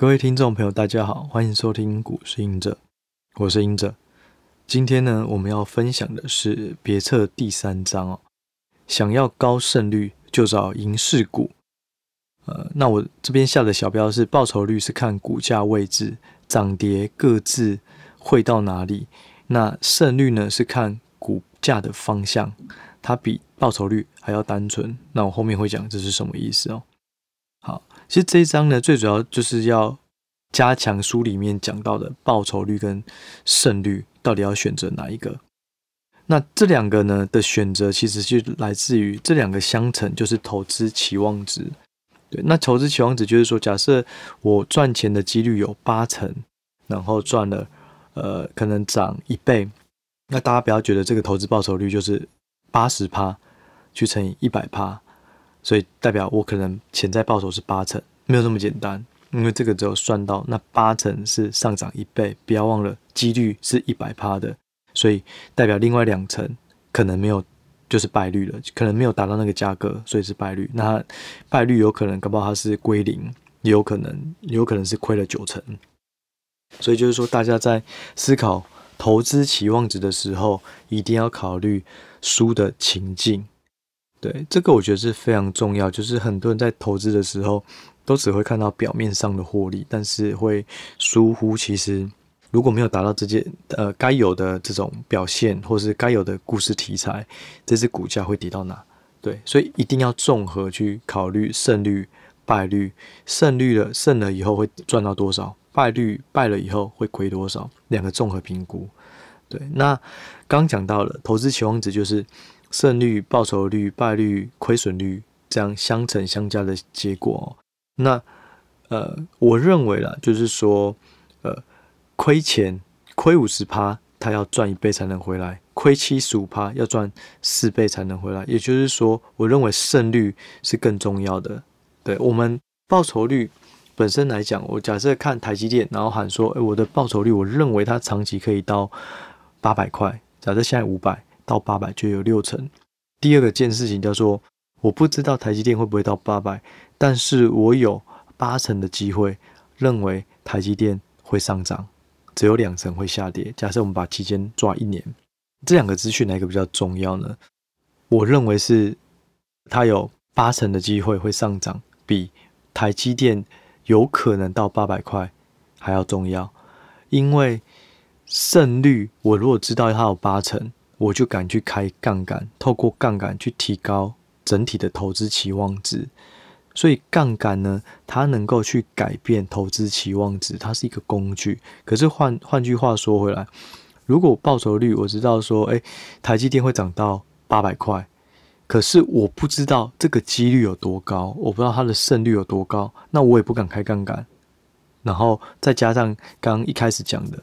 各位听众朋友，大家好，欢迎收听股市隐者，我是隐者。今天呢，我们要分享的是别册第三章哦。想要高胜率，就找赢势股。呃，那我这边下的小标是报酬率是看股价位置涨跌各自会到哪里，那胜率呢是看股价的方向，它比报酬率还要单纯。那我后面会讲这是什么意思哦。其实这一章呢，最主要就是要加强书里面讲到的报酬率跟胜率，到底要选择哪一个？那这两个呢的选择，其实就来自于这两个相乘，就是投资期望值。对，那投资期望值就是说，假设我赚钱的几率有八成，然后赚了呃可能涨一倍，那大家不要觉得这个投资报酬率就是八十趴去乘以一百趴。所以代表我可能潜在报酬是八成，没有那么简单，因为这个只有算到那八成是上涨一倍，不要忘了几率是一百趴的，所以代表另外两成可能没有，就是败率了，可能没有达到那个价格，所以是败率。那败率有可能搞不好它是归零，也有可能有可能是亏了九成。所以就是说，大家在思考投资期望值的时候，一定要考虑输的情境。对，这个我觉得是非常重要。就是很多人在投资的时候，都只会看到表面上的获利，但是会疏忽，其实如果没有达到这件呃该有的这种表现，或是该有的故事题材，这只股价会跌到哪？对，所以一定要综合去考虑胜率、败率。胜率了，胜了以后会赚到多少？败率败了以后会亏多少？两个综合评估。对，那刚讲到了投资期望值就是。胜率、报酬率、败率、亏损率这样相乘相加的结果。那呃，我认为啦，就是说，呃，亏钱亏五十趴，他要赚一倍才能回来；亏七十五趴，要赚四倍才能回来。也就是说，我认为胜率是更重要的。对我们报酬率本身来讲，我假设看台积电，然后喊说，诶，我的报酬率，我认为它长期可以到八百块。假设现在五百。到八百就有六成。第二个件事情叫做，我不知道台积电会不会到八百，但是我有八成的机会认为台积电会上涨，只有两成会下跌。假设我们把期间抓一年，这两个资讯哪一个比较重要呢？我认为是它有八成的机会会上涨，比台积电有可能到八百块还要重要。因为胜率，我如果知道它有八成。我就敢去开杠杆，透过杠杆去提高整体的投资期望值。所以杠杆呢，它能够去改变投资期望值，它是一个工具。可是换换句话说回来，如果报酬率我知道说，诶，台积电会涨到八百块，可是我不知道这个几率有多高，我不知道它的胜率有多高，那我也不敢开杠杆。然后再加上刚刚一开始讲的。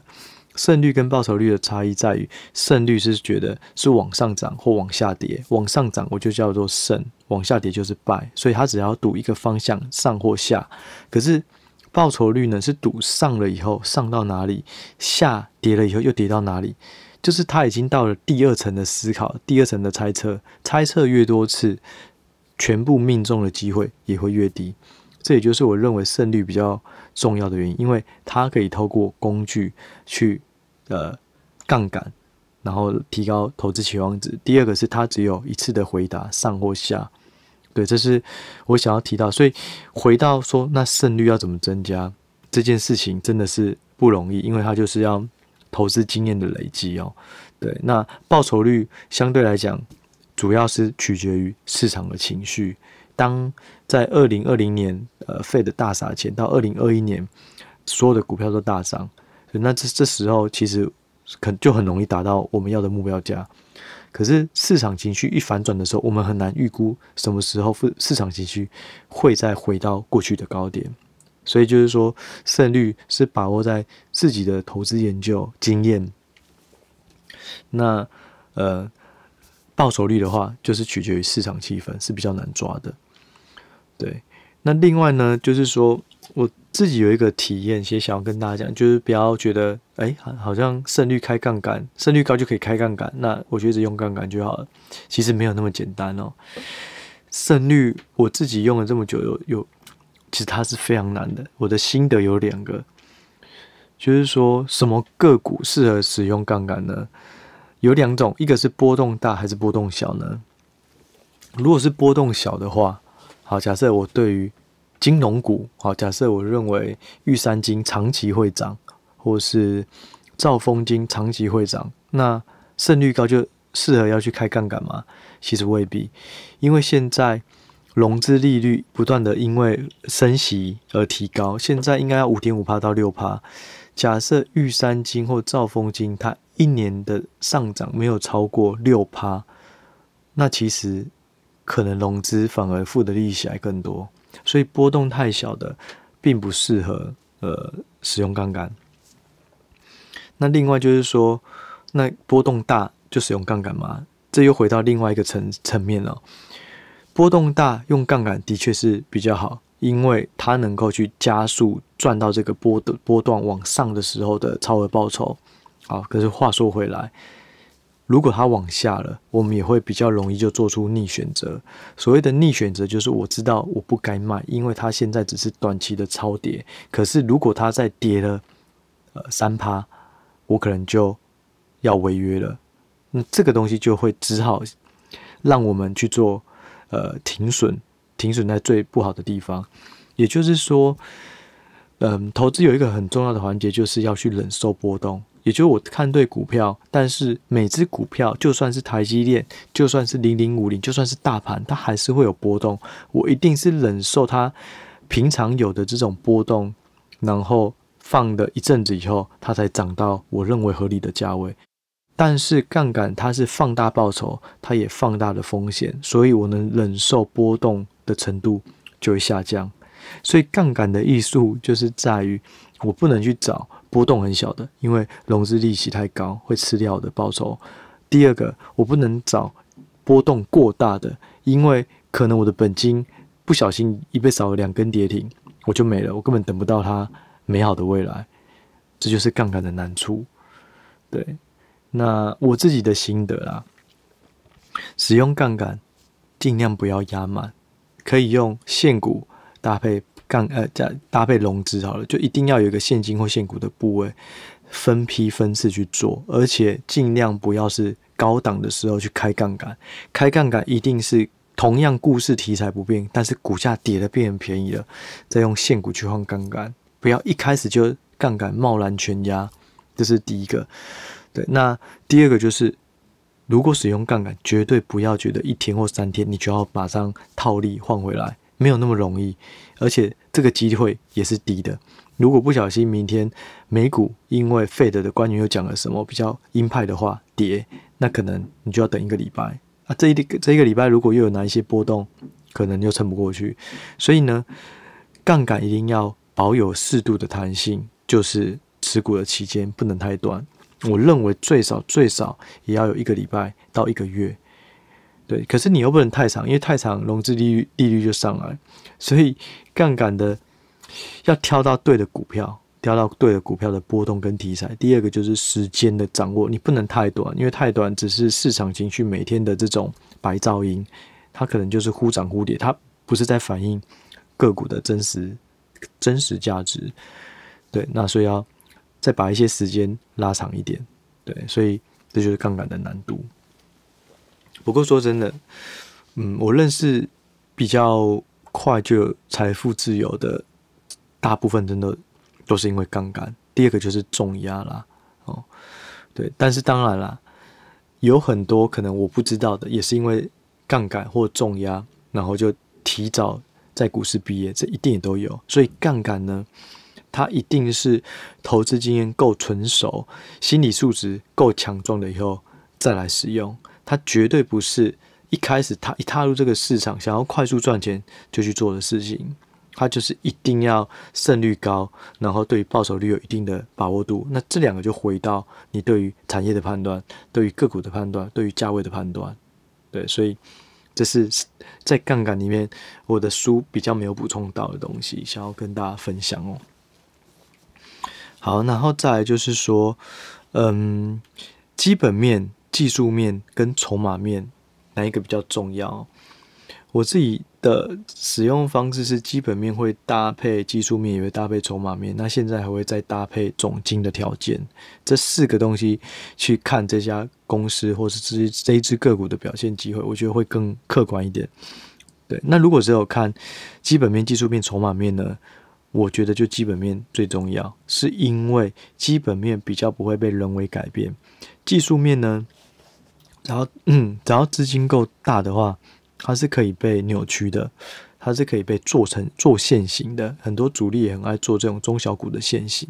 胜率跟报酬率的差异在于，胜率是觉得是往上涨或往下跌，往上涨我就叫做胜，往下跌就是败，所以它只要赌一个方向上或下。可是报酬率呢，是赌上了以后上到哪里，下跌了以后又跌到哪里，就是它已经到了第二层的思考，第二层的猜测，猜测越多次，全部命中的机会也会越低。这也就是我认为胜率比较重要的原因，因为它可以透过工具去。呃，杠杆，然后提高投资期望值。第二个是它只有一次的回答，上或下。对，这是我想要提到。所以回到说，那胜率要怎么增加？这件事情真的是不容易，因为它就是要投资经验的累积哦。对，那报酬率相对来讲，主要是取决于市场的情绪。当在二零二零年，呃，Fed 大撒钱，到二零二一年，所有的股票都大涨。那这这时候其实可就很容易达到我们要的目标价，可是市场情绪一反转的时候，我们很难预估什么时候市场情绪会再回到过去的高点。所以就是说，胜率是把握在自己的投资研究经验。那呃，报酬率的话，就是取决于市场气氛，是比较难抓的。对，那另外呢，就是说。自己有一个体验，其实想要跟大家讲，就是不要觉得，哎，好像胜率开杠杆，胜率高就可以开杠杆，那我觉得只用杠杆就好了。其实没有那么简单哦。胜率我自己用了这么久，有有其实它是非常难的。我的心得有两个，就是说什么个股适合使用杠杆呢？有两种，一个是波动大还是波动小呢？如果是波动小的话，好，假设我对于金融股，好，假设我认为玉山金长期会涨，或是兆丰金长期会涨，那胜率高就适合要去开杠杆吗？其实未必，因为现在融资利率不断的因为升息而提高，现在应该要五点五趴到六趴。假设玉山金或兆丰金它一年的上涨没有超过六趴，那其实可能融资反而付的利息还更多，所以波动太小的并不适合呃使用杠杆。那另外就是说，那波动大就使用杠杆吗？这又回到另外一个层层面了。波动大用杠杆的确是比较好，因为它能够去加速赚到这个波的波段往上的时候的超额报酬。好，可是话说回来，如果它往下了，我们也会比较容易就做出逆选择。所谓的逆选择，就是我知道我不该卖，因为它现在只是短期的超跌。可是如果它再跌了呃三趴，我可能就要违约了。那这个东西就会只好让我们去做呃停损，停损在最不好的地方。也就是说，嗯，投资有一个很重要的环节，就是要去忍受波动。也就是我看对股票，但是每只股票就算是台积电，就算是零零五零，就算是大盘，它还是会有波动。我一定是忍受它平常有的这种波动，然后放了一阵子以后，它才涨到我认为合理的价位。但是杠杆它是放大报酬，它也放大了风险，所以我能忍受波动的程度就会下降。所以杠杆的艺术就是在于，我不能去找波动很小的，因为融资利息太高会吃掉的报酬。第二个，我不能找波动过大的，因为可能我的本金不小心一被扫了两根跌停，我就没了，我根本等不到它美好的未来。这就是杠杆的难处，对。那我自己的心得啦，使用杠杆尽量不要压满，可以用现股搭配杠呃加搭配融资好了，就一定要有一个现金或现股的部位，分批分次去做，而且尽量不要是高档的时候去开杠杆，开杠杆一定是同样故事题材不变，但是股价跌的变便宜了，再用现股去换杠杆，不要一开始就杠杆贸然全压，这是第一个。对，那第二个就是，如果使用杠杆，绝对不要觉得一天或三天你就要马上套利换回来，没有那么容易，而且这个机会也是低的。如果不小心明天美股因为 Fed 的官员又讲了什么比较鹰派的话跌，那可能你就要等一个礼拜啊。这一这一个礼拜如果又有哪一些波动，可能又撑不过去。所以呢，杠杆一定要保有适度的弹性，就是持股的期间不能太短。我认为最少最少也要有一个礼拜到一个月，对。可是你又不能太长，因为太长融资利率利率就上来，所以杠杆的要挑到对的股票，挑到对的股票的波动跟题材。第二个就是时间的掌握，你不能太短，因为太短只是市场情绪每天的这种白噪音，它可能就是忽涨忽跌，它不是在反映个股的真实真实价值。对，那所以要。再把一些时间拉长一点，对，所以这就是杠杆的难度。不过说真的，嗯，我认识比较快就有财富自由的，大部分真的都是因为杠杆。第二个就是重压啦，哦，对，但是当然啦，有很多可能我不知道的，也是因为杠杆或重压，然后就提早在股市毕业，这一定也都有。所以杠杆呢，它一定是投资经验够纯熟、心理素质够强壮了以后再来使用。它绝对不是一开始他一踏入这个市场想要快速赚钱就去做的事情。它就是一定要胜率高，然后对于报酬率有一定的把握度。那这两个就回到你对于产业的判断、对于个股的判断、对于价位的判断。对，所以这是在杠杆里面我的书比较没有补充到的东西，想要跟大家分享哦。好，然后再来就是说，嗯，基本面、技术面跟筹码面哪一个比较重要？我自己的使用方式是基本面会搭配技术面，也会搭配筹码面。那现在还会再搭配总经的条件，这四个东西去看这家公司或是这这一只个股的表现机会，我觉得会更客观一点。对，那如果只有看基本面、技术面、筹码面呢？我觉得就基本面最重要，是因为基本面比较不会被人为改变，技术面呢，然后嗯，只要资金够大的话。它是可以被扭曲的，它是可以被做成做线型的。很多主力也很爱做这种中小股的线型。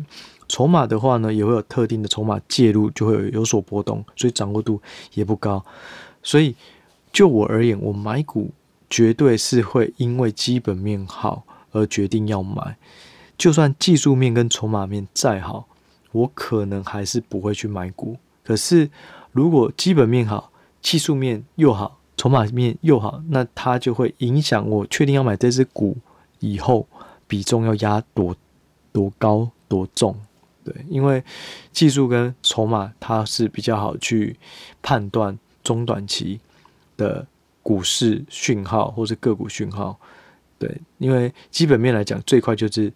筹码的话呢，也会有特定的筹码介入，就会有有所波动，所以掌握度也不高。所以就我而言，我买股绝对是会因为基本面好而决定要买，就算技术面跟筹码面再好，我可能还是不会去买股。可是如果基本面好，技术面又好，筹码面又好，那它就会影响我确定要买这只股以后比重要压多多高多重，对，因为技术跟筹码它是比较好去判断中短期的股市讯号或是个股讯号，对，因为基本面来讲最快就是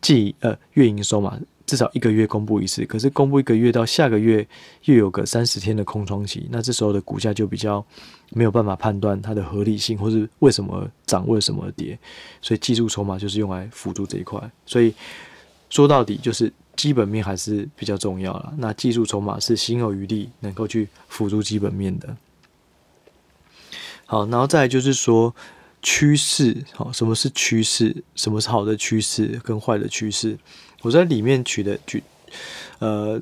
季呃月营收嘛。至少一个月公布一次，可是公布一个月到下个月又有个三十天的空窗期，那这时候的股价就比较没有办法判断它的合理性，或是为什么涨，为什么跌，所以技术筹码就是用来辅助这一块。所以说到底就是基本面还是比较重要了，那技术筹码是心有余力能够去辅助基本面的。好，然后再来就是说趋势，好，什么是趋势？什么是好的趋势跟坏的趋势？我在里面举的举，呃，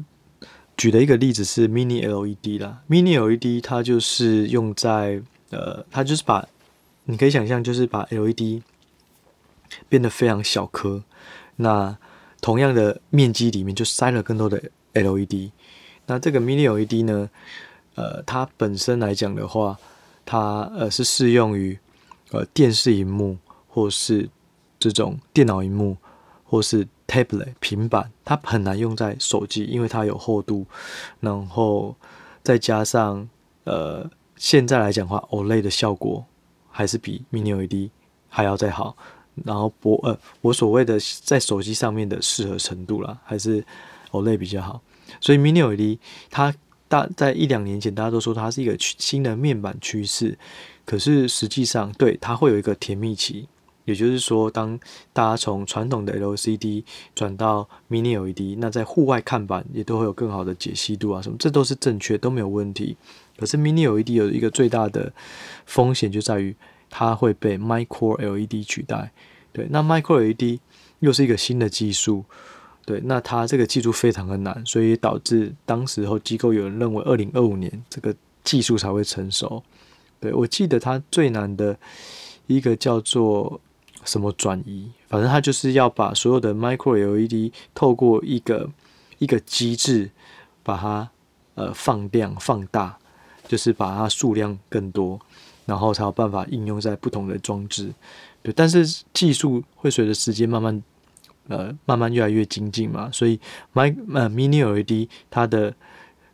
举的一个例子是 Mini LED 啦。Mini LED 它就是用在呃，它就是把你可以想象，就是把 LED 变得非常小颗。那同样的面积里面就塞了更多的 LED。那这个 Mini LED 呢，呃，它本身来讲的话，它呃是适用于呃电视荧幕或是这种电脑荧幕或是 tablet 平板，它很难用在手机，因为它有厚度，然后再加上呃，现在来讲的话，OLED 的效果还是比 Mini LED 还要再好。然后播呃，我所谓的在手机上面的适合程度啦，还是 OLED 比较好。所以 Mini LED 它大在一两年前，大家都说它是一个新的面板趋势，可是实际上对它会有一个甜蜜期。也就是说，当大家从传统的 LCD 转到 Mini LED，那在户外看板也都会有更好的解析度啊，什么这都是正确，都没有问题。可是 Mini LED 有一个最大的风险，就在于它会被 Micro LED 取代。对，那 Micro LED 又是一个新的技术，对，那它这个技术非常的难，所以导致当时候机构有人认为，二零二五年这个技术才会成熟。对，我记得它最难的一个叫做。什么转移？反正它就是要把所有的 micro LED 透过一个一个机制，把它呃放量放大，就是把它数量更多，然后才有办法应用在不同的装置。对，但是技术会随着时间慢慢呃慢慢越来越精进嘛，所以 my 呃 mini LED 它的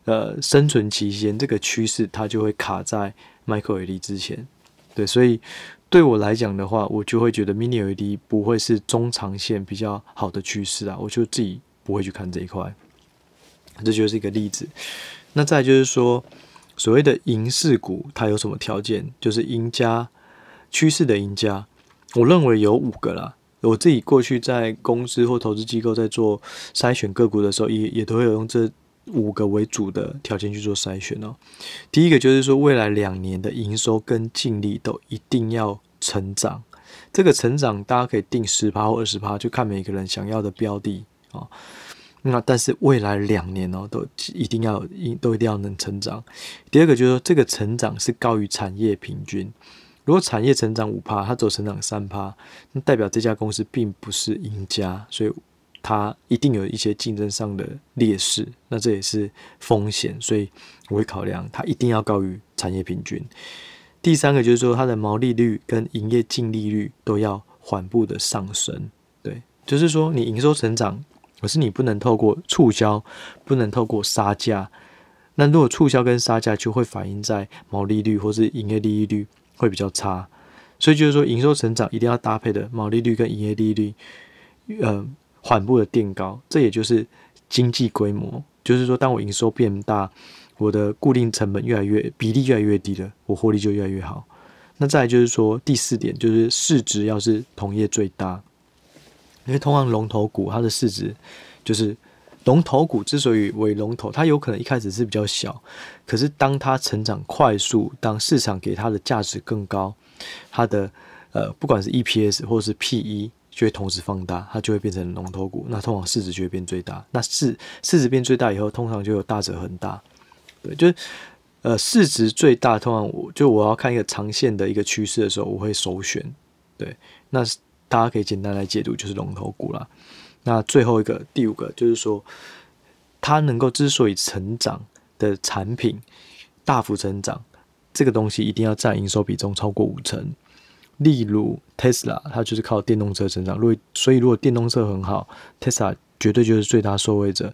呃生存期间这个趋势它就会卡在 micro LED 之前。对，所以。对我来讲的话，我就会觉得 Mini LED 不会是中长线比较好的趋势啊，我就自己不会去看这一块。这就是一个例子。那再就是说，所谓的赢势股，它有什么条件？就是赢家趋势的赢家，我认为有五个啦。我自己过去在公司或投资机构在做筛选个股的时候，也也都会有用这。五个为主的条件去做筛选哦。第一个就是说，未来两年的营收跟净利都一定要成长。这个成长大家可以定十趴或二十趴，就看每个人想要的标的啊。那但是未来两年哦，都一定要都一定要能成长。第二个就是说，这个成长是高于产业平均。如果产业成长五趴，它只有成长三趴，那代表这家公司并不是赢家，所以。它一定有一些竞争上的劣势，那这也是风险，所以我会考量它一定要高于产业平均。第三个就是说，它的毛利率跟营业净利率都要缓步的上升。对，就是说你营收成长，可是你不能透过促销，不能透过杀价。那如果促销跟杀价就会反映在毛利率或是营业利率会比较差。所以就是说，营收成长一定要搭配的毛利率跟营业利率，呃，缓步的垫高，这也就是经济规模。就是说，当我营收变大，我的固定成本越来越比例越来越低了，我获利就越来越好。那再来就是说，第四点就是市值要是同业最大，因为通常龙头股它的市值就是龙头股之所以为龙头，它有可能一开始是比较小，可是当它成长快速，当市场给它的价值更高。它的呃，不管是 EPS 或是 PE，就会同时放大，它就会变成龙头股。那通常市值就会变最大。那市市值变最大以后，通常就有大者恒大。对，就是呃，市值最大，通常我就我要看一个长线的一个趋势的时候，我会首选。对，那大家可以简单来解读，就是龙头股啦。那最后一个第五个就是说，它能够之所以成长的产品大幅成长。这个东西一定要占营收比重超过五成，例如 Tesla，它就是靠电动车成长。如果所以如果电动车很好，Tesla 绝对就是最大受惠者。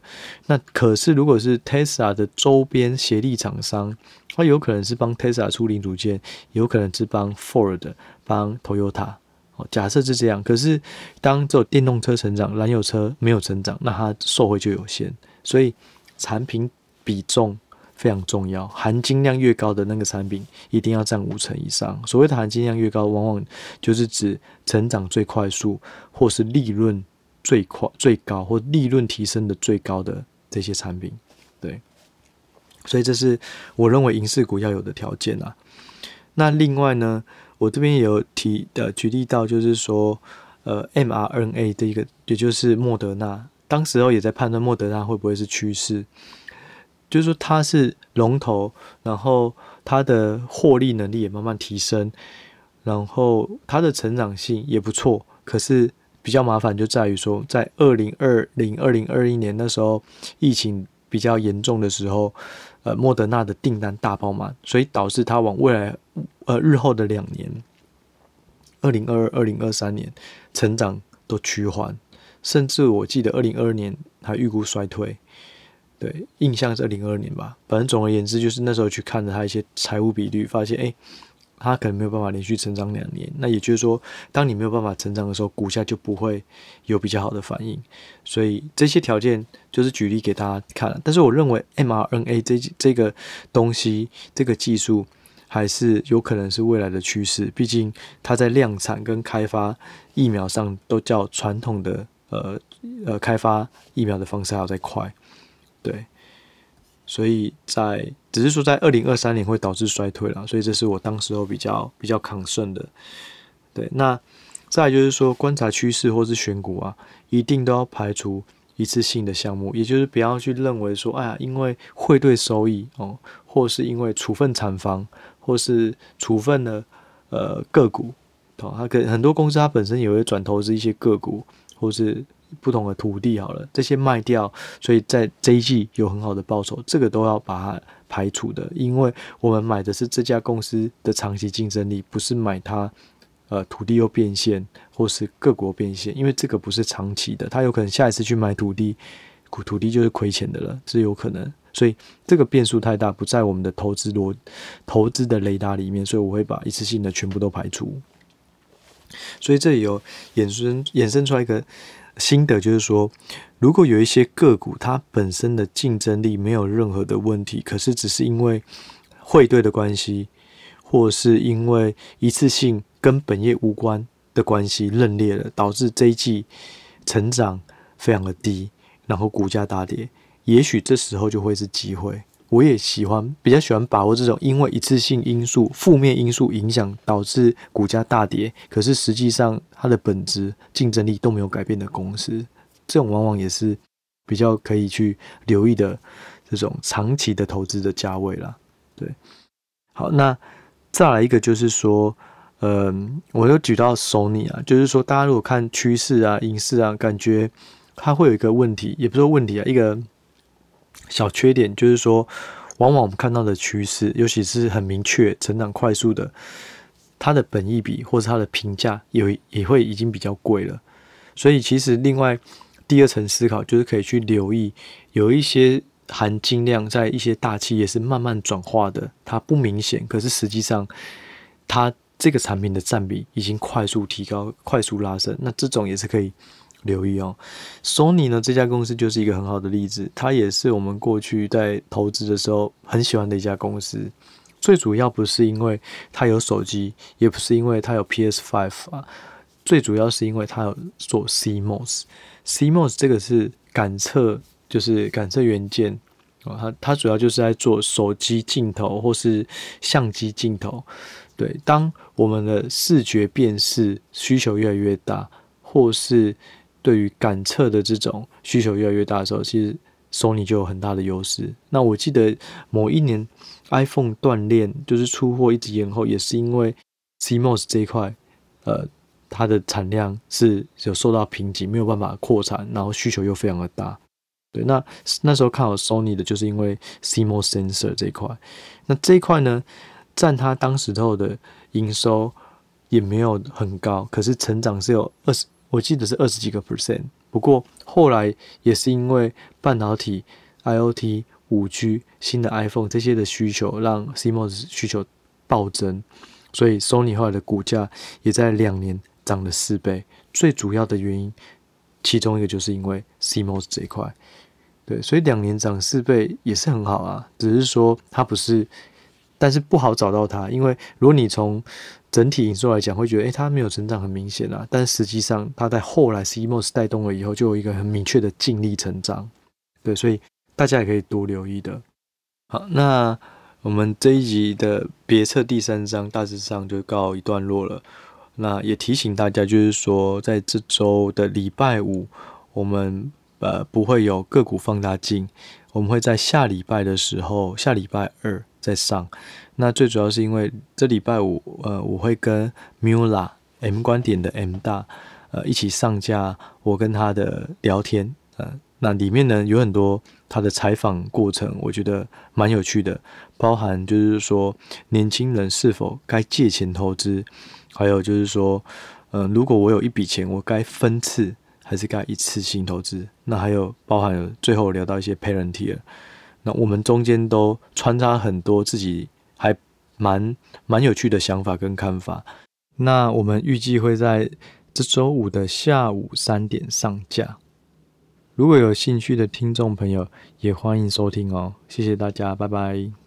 那可是如果是 Tesla 的周边协力厂商，它有可能是帮 Tesla 出零组件，有可能是帮 Ford、帮 Toyota。哦，假设是这样。可是当只有电动车成长，燃油车没有成长，那它受惠就有限。所以产品比重。非常重要，含金量越高的那个产品一定要占五成以上。所谓的含金量越高，往往就是指成长最快速，或是利润最快、最高，或利润提升的最高的这些产品。对，所以这是我认为银饰股要有的条件啊。那另外呢，我这边也有提的举例到，就是说，呃，mRNA 的一个，也就是莫德纳，当时候也在判断莫德纳会不会是趋势。就是说它是龙头，然后它的获利能力也慢慢提升，然后它的成长性也不错。可是比较麻烦就在于说，在二零二零、二零二一年那时候疫情比较严重的时候，呃，莫德纳的订单大爆满，所以导致它往未来呃日后的两年，二零二二、二零二三年成长都趋缓，甚至我记得二零二二年还预估衰退。对，印象是二零二二年吧。反正总而言之，就是那时候去看了它一些财务比率，发现诶，它可能没有办法连续成长两年。那也就是说，当你没有办法成长的时候，股价就不会有比较好的反应。所以这些条件就是举例给大家看。但是我认为 mRNA 这这个东西，这个技术还是有可能是未来的趋势。毕竟它在量产跟开发疫苗上都较传统的呃呃开发疫苗的方式还要再快。对，所以在只是说在二零二三年会导致衰退了，所以这是我当时候比较比较抗顺的。对，那再就是说观察趋势或是选股啊，一定都要排除一次性的项目，也就是不要去认为说，哎呀，因为汇兑收益哦，或是因为处分厂房，或是处分了呃个股，哦，它可很多公司它本身也会转投资一些个股，或是。不同的土地好了，这些卖掉，所以在这一季有很好的报酬，这个都要把它排除的，因为我们买的是这家公司的长期竞争力，不是买它呃土地又变现或是各国变现，因为这个不是长期的，它有可能下一次去买土地，土土地就是亏钱的了，是有可能，所以这个变数太大，不在我们的投资逻投资的雷达里面，所以我会把一次性的全部都排除，所以这里有衍生衍生出来一个。心得就是说，如果有一些个股，它本身的竞争力没有任何的问题，可是只是因为汇兑的关系，或是因为一次性跟本业无关的关系认列了，导致这一季成长非常的低，然后股价大跌，也许这时候就会是机会。我也喜欢，比较喜欢把握这种因为一次性因素、负面因素影响导致股价大跌，可是实际上它的本质竞争力都没有改变的公司，这种往往也是比较可以去留意的这种长期的投资的价位啦。对，好，那再来一个就是说，嗯，我又举到 Sony 啊，就是说大家如果看趋势啊、影视啊，感觉它会有一个问题，也不是说问题啊，一个。小缺点就是说，往往我们看到的趋势，尤其是很明确、成长快速的，它的本益比或者它的评价也也会已经比较贵了。所以，其实另外第二层思考就是可以去留意，有一些含金量在一些大企业是慢慢转化的，它不明显，可是实际上它这个产品的占比已经快速提高、快速拉升，那这种也是可以留意哦。Sony 呢，这家公司就是一个很好的例子，它也是我们过去在投资的时候很喜欢的一家公司。最主要不是因为它有手机，也不是因为它有 PS5 啊，最主要是因为它有做 CMOS。CMOS 这个是感测，就是感测元件。它它主要就是在做手机镜头或是相机镜头。对，当我们的视觉辨识需求越来越大，或是对于感测的这种需求越来越大的时候，其实 Sony 就有很大的优势。那我记得某一年 iPhone 断链，就是出货一直延后，也是因为 CMOS 这一块，呃，它的产量是有受到瓶颈，没有办法扩产，然后需求又非常的大。对，那那时候看好 Sony 的，就是因为 CMOS sensor 这一块。那这一块呢，占它当时候的营收也没有很高，可是成长是有二十，我记得是二十几个 percent。不过后来也是因为半导体、IoT、五 G、新的 iPhone 这些的需求，让 CMOS 需求暴增，所以 Sony 后来的股价也在两年涨了四倍。最主要的原因，其中一个就是因为 CMOS 这一块。对，所以两年涨四倍也是很好啊，只是说它不是，但是不好找到它，因为如果你从整体营收来讲，会觉得诶，它没有成长很明显啊，但实际上它在后来 CMOS 带动了以后，就有一个很明确的净利成长。对，所以大家也可以多留意的。好，那我们这一集的别册第三章大致上就告一段落了。那也提醒大家，就是说在这周的礼拜五，我们。呃，不会有个股放大镜，我们会在下礼拜的时候，下礼拜二再上。那最主要是因为这礼拜五，呃，我会跟 Mula M 观点的 M 大，呃，一起上架我跟他的聊天，呃，那里面呢有很多他的采访过程，我觉得蛮有趣的，包含就是说年轻人是否该借钱投资，还有就是说，嗯、呃，如果我有一笔钱，我该分次。还是该一次性投资，那还有包含最后聊到一些 parent 了那我们中间都穿插很多自己蛮蛮有趣的想法跟看法。那我们预计会在这周五的下午三点上架。如果有兴趣的听众朋友，也欢迎收听哦。谢谢大家，拜拜。